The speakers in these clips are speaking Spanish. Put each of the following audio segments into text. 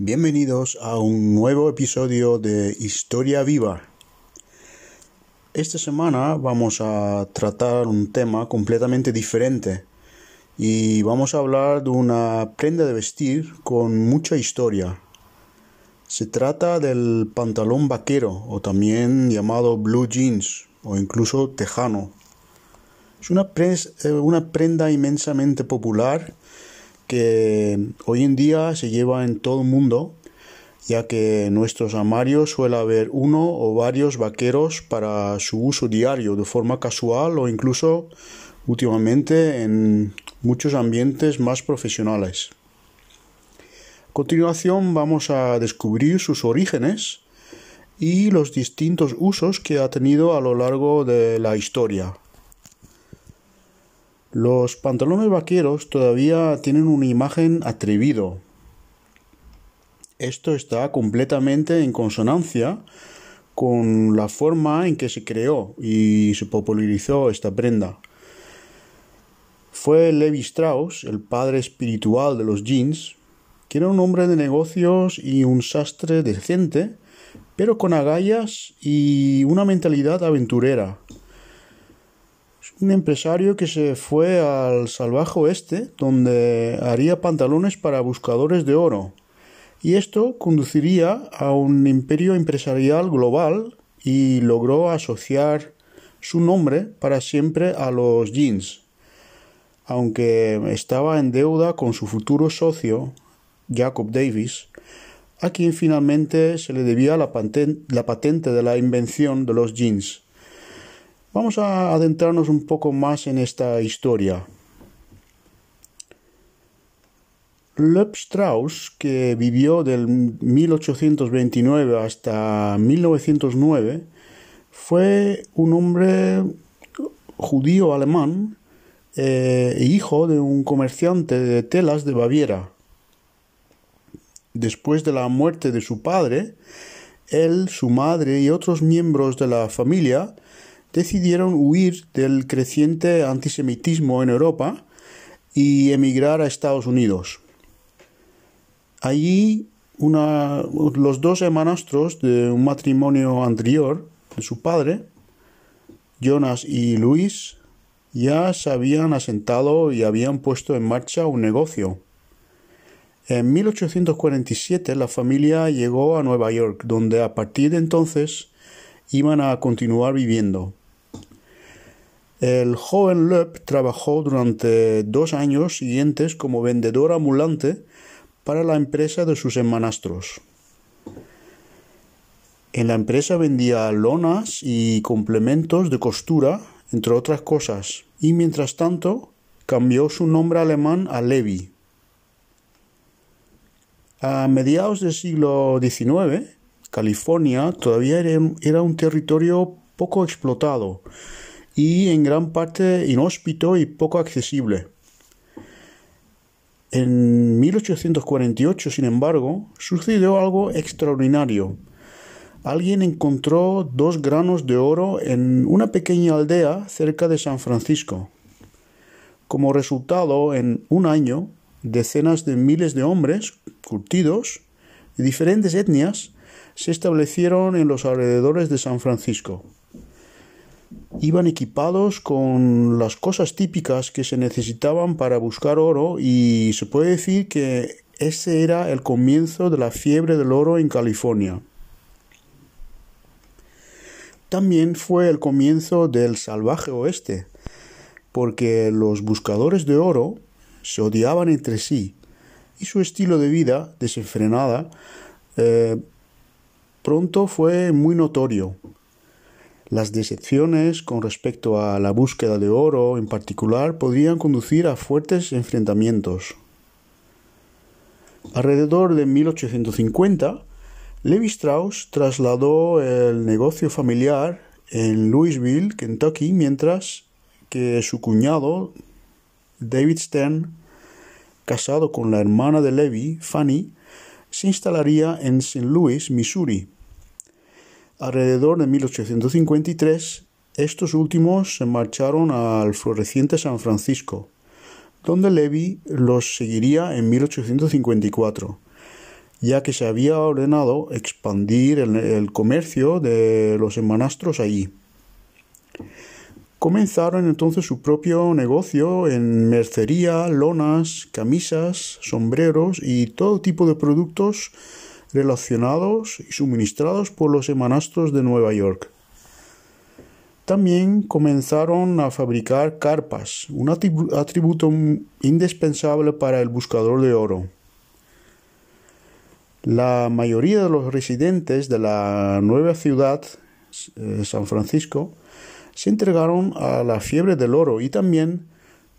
Bienvenidos a un nuevo episodio de Historia Viva. Esta semana vamos a tratar un tema completamente diferente y vamos a hablar de una prenda de vestir con mucha historia. Se trata del pantalón vaquero o también llamado blue jeans o incluso tejano. Es una, eh, una prenda inmensamente popular que hoy en día se lleva en todo el mundo, ya que en nuestros armarios suele haber uno o varios vaqueros para su uso diario de forma casual o incluso últimamente en muchos ambientes más profesionales. A continuación vamos a descubrir sus orígenes y los distintos usos que ha tenido a lo largo de la historia. Los pantalones vaqueros todavía tienen una imagen atrevido. Esto está completamente en consonancia con la forma en que se creó y se popularizó esta prenda. Fue Levi Strauss, el padre espiritual de los jeans, que era un hombre de negocios y un sastre decente, pero con agallas y una mentalidad aventurera un empresario que se fue al salvaje oeste, donde haría pantalones para buscadores de oro. Y esto conduciría a un imperio empresarial global y logró asociar su nombre para siempre a los jeans. Aunque estaba en deuda con su futuro socio, Jacob Davis, a quien finalmente se le debía la, la patente de la invención de los jeans. Vamos a adentrarnos un poco más en esta historia. Lev Strauss, que vivió del 1829 hasta 1909, fue un hombre judío alemán e hijo de un comerciante de telas de Baviera. Después de la muerte de su padre, él, su madre y otros miembros de la familia decidieron huir del creciente antisemitismo en Europa y emigrar a Estados Unidos. Allí los dos hermanastros de un matrimonio anterior de su padre, Jonas y Luis, ya se habían asentado y habían puesto en marcha un negocio. En 1847 la familia llegó a Nueva York, donde a partir de entonces iban a continuar viviendo. El joven Loeb trabajó durante dos años siguientes como vendedor ambulante para la empresa de sus hermanastros. En la empresa vendía lonas y complementos de costura, entre otras cosas, y mientras tanto cambió su nombre alemán a Levi. A mediados del siglo XIX, California todavía era un territorio poco explotado y en gran parte inhóspito y poco accesible. En 1848, sin embargo, sucedió algo extraordinario. Alguien encontró dos granos de oro en una pequeña aldea cerca de San Francisco. Como resultado, en un año, decenas de miles de hombres, curtidos, de diferentes etnias, se establecieron en los alrededores de San Francisco iban equipados con las cosas típicas que se necesitaban para buscar oro y se puede decir que ese era el comienzo de la fiebre del oro en California. También fue el comienzo del salvaje oeste, porque los buscadores de oro se odiaban entre sí y su estilo de vida desenfrenada eh, pronto fue muy notorio. Las decepciones con respecto a la búsqueda de oro en particular podrían conducir a fuertes enfrentamientos. Alrededor de 1850, Levi Strauss trasladó el negocio familiar en Louisville, Kentucky, mientras que su cuñado, David Stern, casado con la hermana de Levi, Fanny, se instalaría en St. Louis, Missouri. Alrededor de 1853, estos últimos se marcharon al floreciente San Francisco, donde Levi los seguiría en 1854. ya que se había ordenado expandir el, comercio de los hermanastros allí. Comenzaron entonces su propio negocio en mercería, lonas, camisas, sombreros y todo tipo de productos relacionados y suministrados por los hermanastros de Nueva York. También comenzaron a fabricar carpas, un atributo indispensable para el buscador de oro. La mayoría de los residentes de la nueva ciudad, eh, San Francisco, se entregaron a la fiebre del oro y también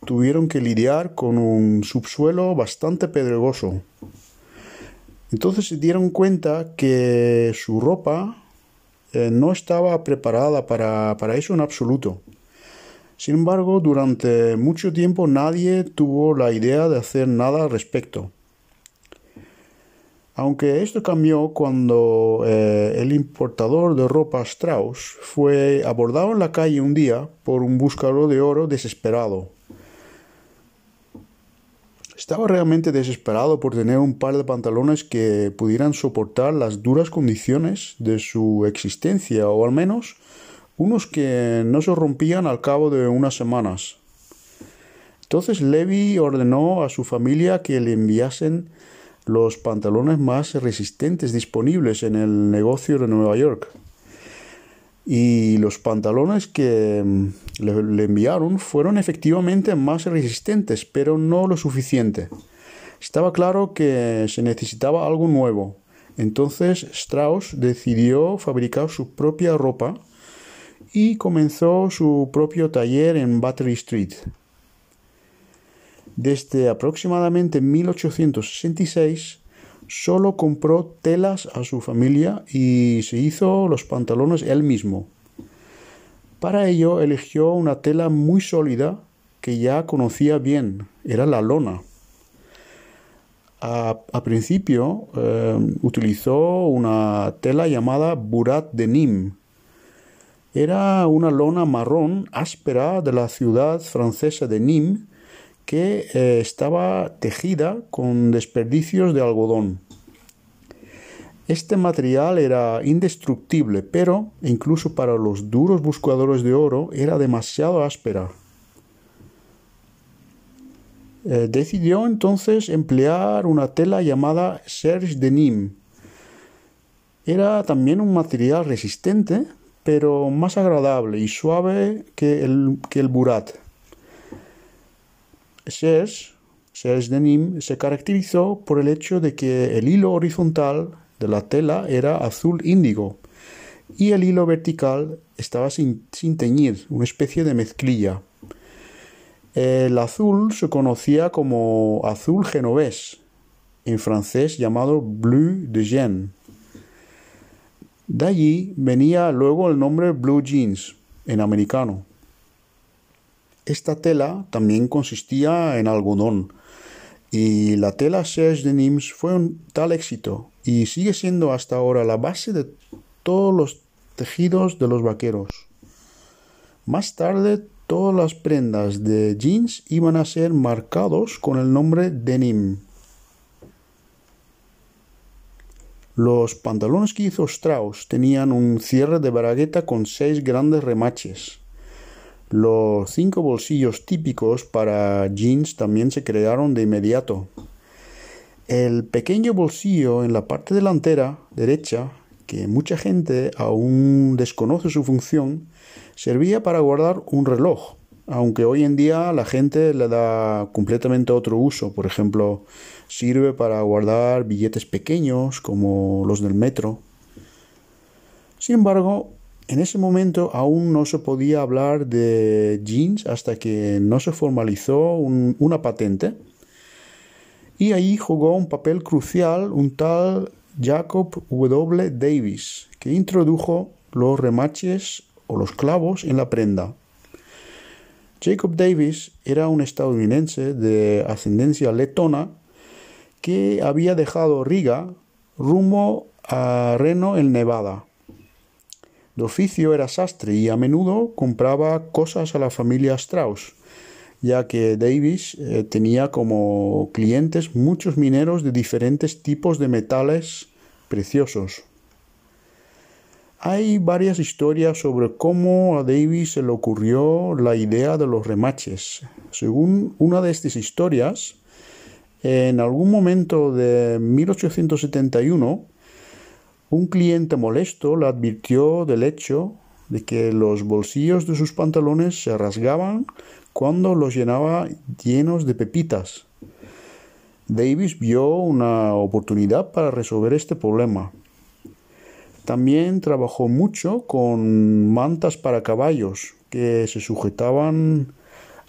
tuvieron que lidiar con un subsuelo bastante pedregoso. Entonces se dieron cuenta que su ropa eh, no estaba preparada para, para eso en absoluto. Sin embargo, durante mucho tiempo nadie tuvo la idea de hacer nada al respecto. Aunque esto cambió cuando eh, el importador de ropa Strauss fue abordado en la calle un día por un buscador de oro desesperado. Estaba realmente desesperado por tener un par de pantalones que pudieran soportar las duras condiciones de su existencia, o al menos unos que no se rompían al cabo de unas semanas. Entonces Levi ordenó a su familia que le enviasen los pantalones más resistentes disponibles en el negocio de Nueva York. Y los pantalones que mm, le, enviaron fueron efectivamente más resistentes, pero no lo suficiente. Estaba claro que se necesitaba algo nuevo. Entonces Strauss decidió fabricar su propia ropa y comenzó su propio taller en Battery Street. Desde aproximadamente 1866 solo compró telas a su familia y se hizo los pantalones él mismo. Para ello eligió una tela muy sólida que ya conocía bien, era la lona. A, principio eh, utilizó una tela llamada Burat de Nîmes. Era una lona marrón áspera de la ciudad francesa de Nîmes que eh, estaba tejida con desperdicios de algodón. Este material era indestructible, pero incluso para los duros buscadores de oro era demasiado áspera. Eh, decidió entonces emplear una tela llamada Serge de Nîmes. Era también un material resistente, pero más agradable y suave que el, que el burat. Serge, de Nîmes, se caracterizó por el hecho de que el hilo horizontal de la tela era azul índigo y el hilo vertical estaba sin, teñir, una especie de mezclilla. El azul se conocía como azul genovés, en francés llamado bleu de Gênes. De allí venía luego el nombre blue jeans en americano. Esta tela también consistía en algodón y la tela Serge de Nimes fue un tal éxito y sigue siendo hasta ahora la base de todos los tejidos de los vaqueros. Más tarde todas las prendas de jeans iban a ser marcados con el nombre denim. Los pantalones que hizo Strauss tenían un cierre de bragueta con seis grandes remaches. Los cinco bolsillos típicos para jeans también se crearon de inmediato. El pequeño bolsillo en la parte delantera derecha, que mucha gente aún desconoce su función, servía para guardar un reloj, aunque hoy en día la gente le da completamente otro uso. Por ejemplo, sirve para guardar billetes pequeños como los del metro. Sin embargo, en ese momento aún no se podía hablar de jeans hasta que no se formalizó una patente. Y ahí jugó un papel crucial un tal Jacob W. Davis, que introdujo los remaches o los clavos en la prenda. Jacob Davis era un estadounidense de ascendencia letona que había dejado Riga rumbo a Reno, en Nevada de oficio era sastre y a menudo compraba cosas a la familia Strauss, ya que Davis eh, tenía como clientes muchos mineros de diferentes tipos de metales preciosos. Hay varias historias sobre cómo a Davis se le ocurrió la idea de los remaches. Según una de estas historias, en algún momento de 1871, un cliente molesto le advirtió del hecho de que los bolsillos de sus pantalones se rasgaban cuando los llenaba llenos de pepitas. Davis vio una oportunidad para resolver este problema. También trabajó mucho con mantas para caballos que se sujetaban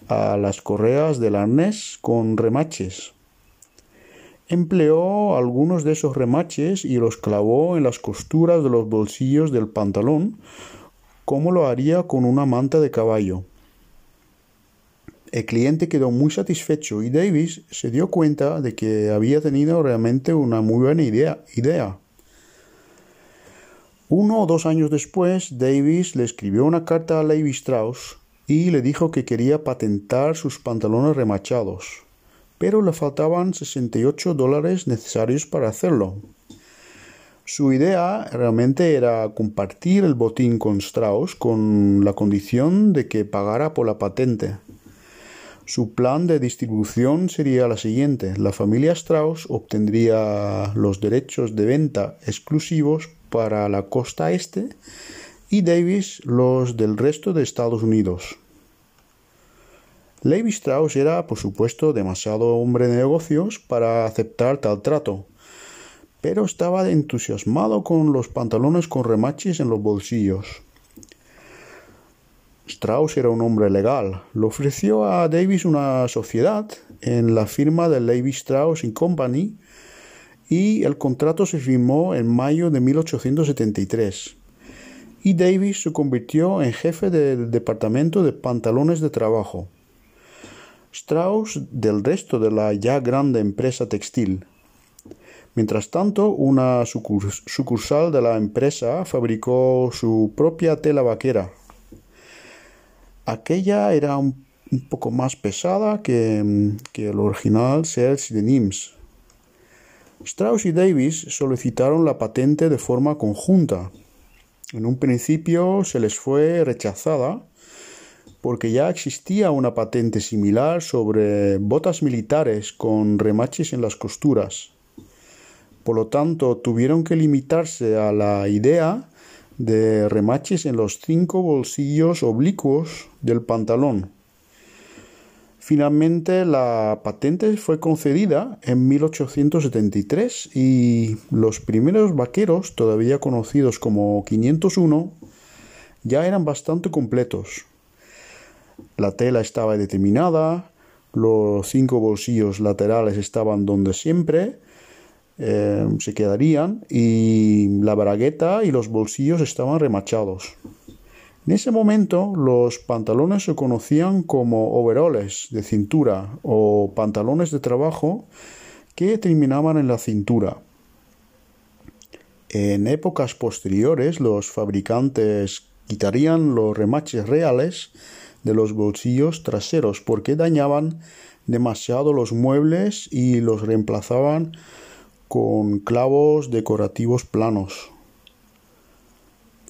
a las correas del arnés con remaches. Empleó algunos de esos remaches y los clavó en las costuras de los bolsillos del pantalón, como lo haría con una manta de caballo. El cliente quedó muy satisfecho y Davis se dio cuenta de que había tenido realmente una muy buena idea. Uno o dos años después, Davis le escribió una carta a Levi Strauss y le dijo que quería patentar sus pantalones remachados, pero le faltaban 68 dólares necesarios para hacerlo. Su idea realmente era compartir el botín con Strauss con la condición de que pagara por la patente. Su plan de distribución sería la siguiente. La familia Strauss obtendría los derechos de venta exclusivos para la costa este y Davis los del resto de Estados Unidos. Levi Strauss era, por supuesto, demasiado hombre de negocios para aceptar tal trato, pero estaba entusiasmado con los pantalones con remaches en los bolsillos. Strauss era un hombre legal. Le ofreció a Davis una sociedad en la firma de Levi Strauss Company y el contrato se firmó en mayo de 1873. Y Davis se convirtió en jefe del departamento de pantalones de trabajo. Strauss del resto de la ya grande empresa textil. Mientras tanto, una sucursal de la empresa fabricó su propia tela vaquera Aquella era un, poco más pesada que, que el original Sears de Nims. Strauss y Davis solicitaron la patente de forma conjunta. En un principio se les fue rechazada porque ya existía una patente similar sobre botas militares con remaches en las costuras. Por lo tanto, tuvieron que limitarse a la idea de remaches en los cinco bolsillos oblicuos del pantalón. Finalmente la patente fue concedida en 1873 y los primeros vaqueros, todavía conocidos como 501, ya eran bastante completos. La tela estaba determinada, los cinco bolsillos laterales estaban donde siempre, eh, se quedarían y la bragueta y los bolsillos estaban remachados. En ese momento los pantalones se conocían como overoles de cintura o pantalones de trabajo que terminaban en la cintura. En épocas posteriores los fabricantes quitarían los remaches reales de los bolsillos traseros porque dañaban demasiado los muebles y los reemplazaban con clavos decorativos planos.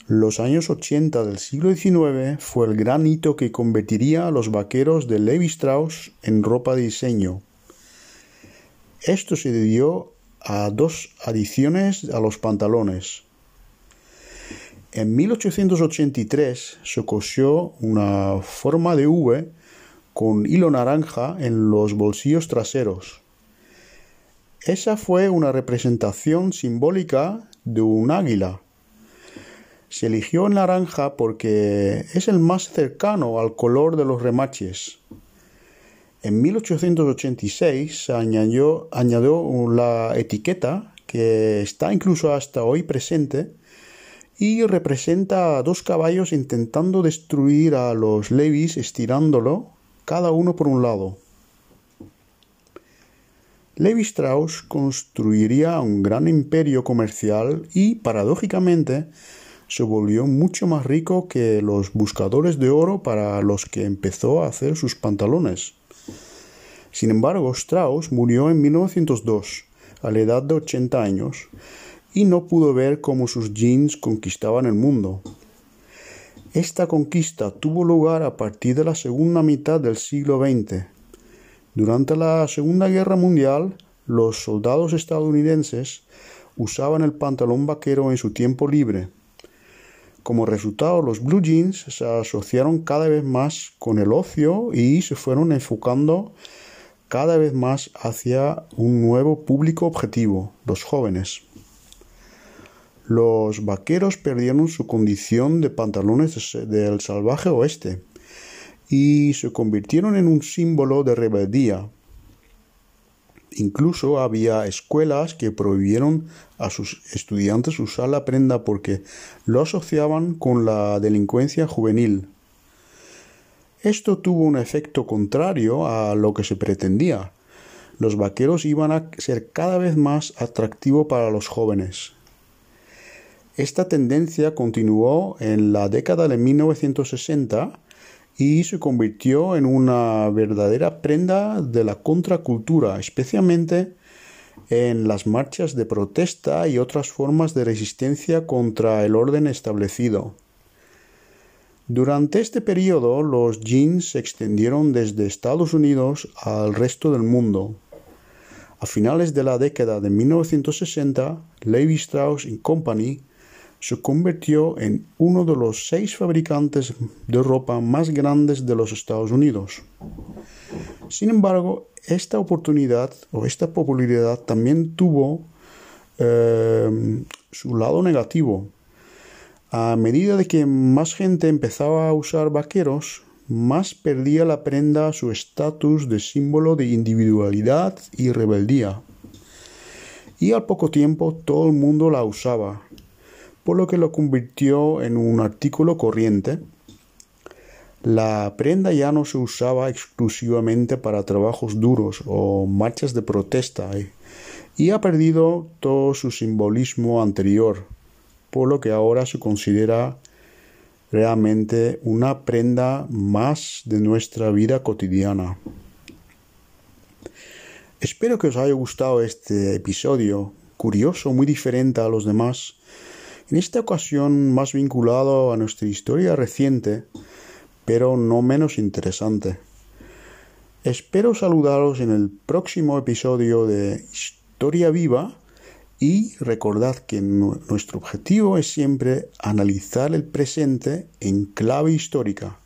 Los años 80 del siglo XIX fue el gran hito que convertiría a los vaqueros de Levi Strauss en ropa de diseño. Esto se debió a dos adiciones a los pantalones. En 1883 se cosió una forma de V con hilo naranja en los bolsillos traseros. Esa fue una representación simbólica de un águila. Se eligió el naranja porque es el más cercano al color de los remaches. En 1886 se añadió, la etiqueta que está incluso hasta hoy presente y representa a dos caballos intentando destruir a los Levis estirándolo cada uno por un lado. Levi Strauss construiría un gran imperio comercial y, paradójicamente, se volvió mucho más rico que los buscadores de oro para los que empezó a hacer sus pantalones. Sin embargo, Strauss murió en 1902, a la edad de 80 años, y no pudo ver cómo sus jeans conquistaban el mundo. Esta conquista tuvo lugar a partir de la segunda mitad del siglo XX. Durante la Segunda Guerra Mundial, los soldados estadounidenses usaban el pantalón vaquero en su tiempo libre. Como resultado, los blue jeans se asociaron cada vez más con el ocio y se fueron enfocando cada vez más hacia un nuevo público objetivo, los jóvenes. Los vaqueros perdieron su condición de pantalones del salvaje oeste y se convirtieron en un símbolo de rebeldía. Incluso había escuelas que prohibieron a sus estudiantes usar la prenda porque lo asociaban con la delincuencia juvenil. Esto tuvo un efecto contrario a lo que se pretendía. Los vaqueros iban a ser cada vez más atractivos para los jóvenes. Esta tendencia continuó en la década de 1960 y se convirtió en una verdadera prenda de la contracultura, especialmente en las marchas de protesta y otras formas de resistencia contra el orden establecido. Durante este periodo los jeans se extendieron desde Estados Unidos al resto del mundo. A finales de la década de 1960, Levi Strauss Company se convirtió en uno de los seis fabricantes de ropa más grandes de los Estados Unidos. Sin embargo, esta oportunidad o esta popularidad también tuvo eh, su lado negativo a medida de que más gente empezaba a usar vaqueros, más perdía la prenda su estatus de símbolo de individualidad y rebeldía. Y al poco tiempo todo el mundo la usaba, por lo que lo convirtió en un artículo corriente. La prenda ya no se usaba exclusivamente para trabajos duros o marchas de protesta y ha perdido todo su simbolismo anterior por lo que ahora se considera realmente una prenda más de nuestra vida cotidiana. Espero que os haya gustado este episodio, curioso, muy diferente a los demás, en esta ocasión más vinculado a nuestra historia reciente, pero no menos interesante. Espero saludaros en el próximo episodio de Historia Viva y recordad que nuestro objetivo es siempre analizar el presente en clave histórica